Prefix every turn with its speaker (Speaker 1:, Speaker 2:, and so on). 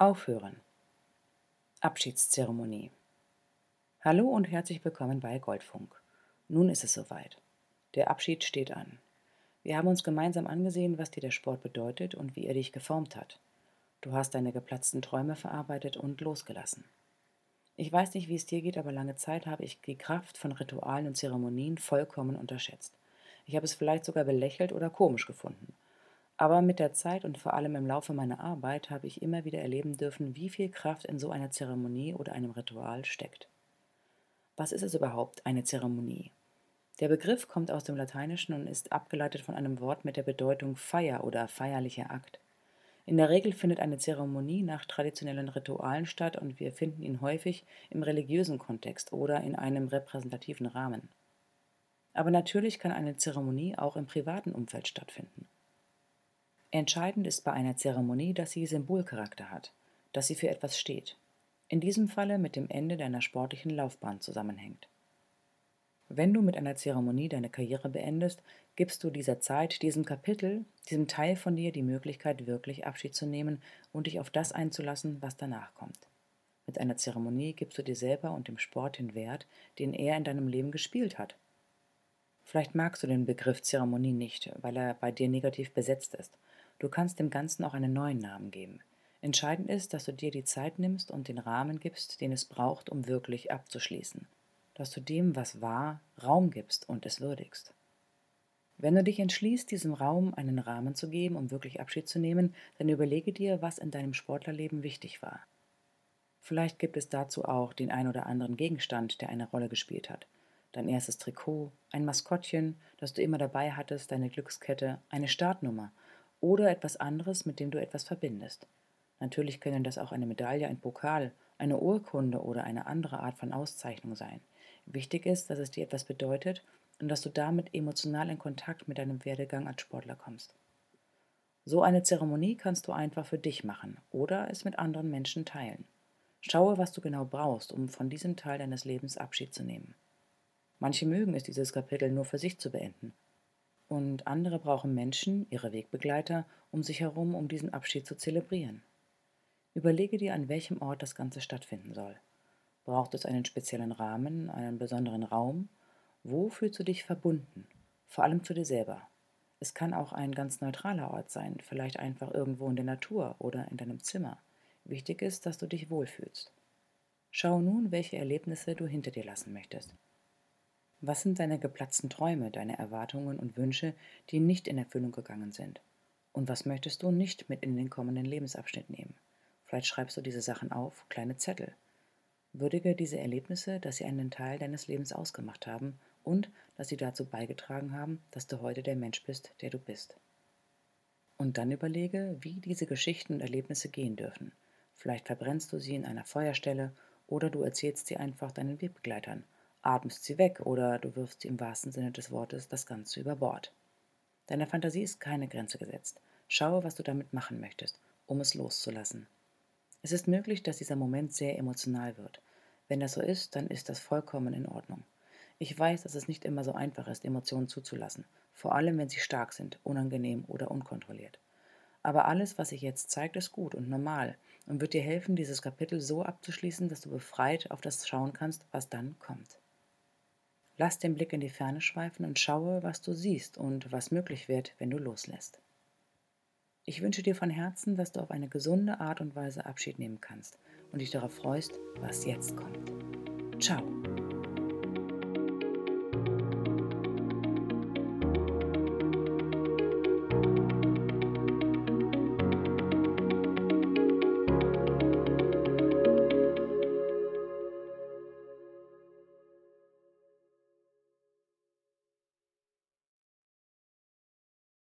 Speaker 1: Aufhören. Abschiedszeremonie. Hallo und herzlich willkommen bei Goldfunk. Nun ist es soweit. Der Abschied steht an. Wir haben uns gemeinsam angesehen, was dir der Sport bedeutet und wie er dich geformt hat. Du hast deine geplatzten Träume verarbeitet und losgelassen. Ich weiß nicht, wie es dir geht, aber lange Zeit habe ich die Kraft von Ritualen und Zeremonien vollkommen unterschätzt. Ich habe es vielleicht sogar belächelt oder komisch gefunden. Aber mit der Zeit und vor allem im Laufe meiner Arbeit habe ich immer wieder erleben dürfen, wie viel Kraft in so einer Zeremonie oder einem Ritual steckt. Was ist es überhaupt, eine Zeremonie? Der Begriff kommt aus dem Lateinischen und ist abgeleitet von einem Wort mit der Bedeutung Feier oder feierlicher Akt. In der Regel findet eine Zeremonie nach traditionellen Ritualen statt und wir finden ihn häufig im religiösen Kontext oder in einem repräsentativen Rahmen. Aber natürlich kann eine Zeremonie auch im privaten Umfeld stattfinden. Entscheidend ist bei einer Zeremonie, dass sie Symbolcharakter hat, dass sie für etwas steht in diesem Falle mit dem Ende deiner sportlichen Laufbahn zusammenhängt. Wenn du mit einer Zeremonie deine Karriere beendest, gibst du dieser Zeit, diesem Kapitel, diesem Teil von dir die Möglichkeit, wirklich Abschied zu nehmen und dich auf das einzulassen, was danach kommt. Mit einer Zeremonie gibst du dir selber und dem Sport den Wert, den er in deinem Leben gespielt hat. Vielleicht magst du den Begriff Zeremonie nicht, weil er bei dir negativ besetzt ist. Du kannst dem Ganzen auch einen neuen Namen geben. Entscheidend ist, dass du dir die Zeit nimmst und den Rahmen gibst, den es braucht, um wirklich abzuschließen. Dass du dem, was war, Raum gibst und es würdigst. Wenn du dich entschließt, diesem Raum einen Rahmen zu geben, um wirklich Abschied zu nehmen, dann überlege dir, was in deinem Sportlerleben wichtig war. Vielleicht gibt es dazu auch den ein oder anderen Gegenstand, der eine Rolle gespielt hat. Dein erstes Trikot, ein Maskottchen, das du immer dabei hattest, deine Glückskette, eine Startnummer oder etwas anderes, mit dem du etwas verbindest. Natürlich können das auch eine Medaille, ein Pokal, eine Urkunde oder eine andere Art von Auszeichnung sein. Wichtig ist, dass es dir etwas bedeutet und dass du damit emotional in Kontakt mit deinem Werdegang als Sportler kommst. So eine Zeremonie kannst du einfach für dich machen oder es mit anderen Menschen teilen. Schaue, was du genau brauchst, um von diesem Teil deines Lebens Abschied zu nehmen. Manche mögen es, dieses Kapitel nur für sich zu beenden. Und andere brauchen Menschen, ihre Wegbegleiter, um sich herum, um diesen Abschied zu zelebrieren. Überlege dir, an welchem Ort das Ganze stattfinden soll. Braucht es einen speziellen Rahmen, einen besonderen Raum? Wo fühlst du dich verbunden? Vor allem zu dir selber. Es kann auch ein ganz neutraler Ort sein, vielleicht einfach irgendwo in der Natur oder in deinem Zimmer. Wichtig ist, dass du dich wohlfühlst. Schau nun, welche Erlebnisse du hinter dir lassen möchtest. Was sind deine geplatzten Träume, deine Erwartungen und Wünsche, die nicht in Erfüllung gegangen sind? Und was möchtest du nicht mit in den kommenden Lebensabschnitt nehmen? Vielleicht schreibst du diese Sachen auf, kleine Zettel. Würdige diese Erlebnisse, dass sie einen Teil deines Lebens ausgemacht haben und dass sie dazu beigetragen haben, dass du heute der Mensch bist, der du bist. Und dann überlege, wie diese Geschichten und Erlebnisse gehen dürfen. Vielleicht verbrennst du sie in einer Feuerstelle oder du erzählst sie einfach deinen Wegbegleitern, atmest sie weg oder du wirfst sie im wahrsten Sinne des Wortes das Ganze über Bord. Deiner Fantasie ist keine Grenze gesetzt. Schaue, was du damit machen möchtest, um es loszulassen. Es ist möglich, dass dieser Moment sehr emotional wird. Wenn das so ist, dann ist das vollkommen in Ordnung. Ich weiß, dass es nicht immer so einfach ist, Emotionen zuzulassen, vor allem wenn sie stark sind, unangenehm oder unkontrolliert. Aber alles, was sich jetzt zeigt, ist gut und normal und wird dir helfen, dieses Kapitel so abzuschließen, dass du befreit auf das schauen kannst, was dann kommt. Lass den Blick in die Ferne schweifen und schaue, was du siehst und was möglich wird, wenn du loslässt. Ich wünsche dir von Herzen, dass du auf eine gesunde Art und Weise Abschied nehmen kannst und dich darauf freust, was jetzt kommt. Ciao.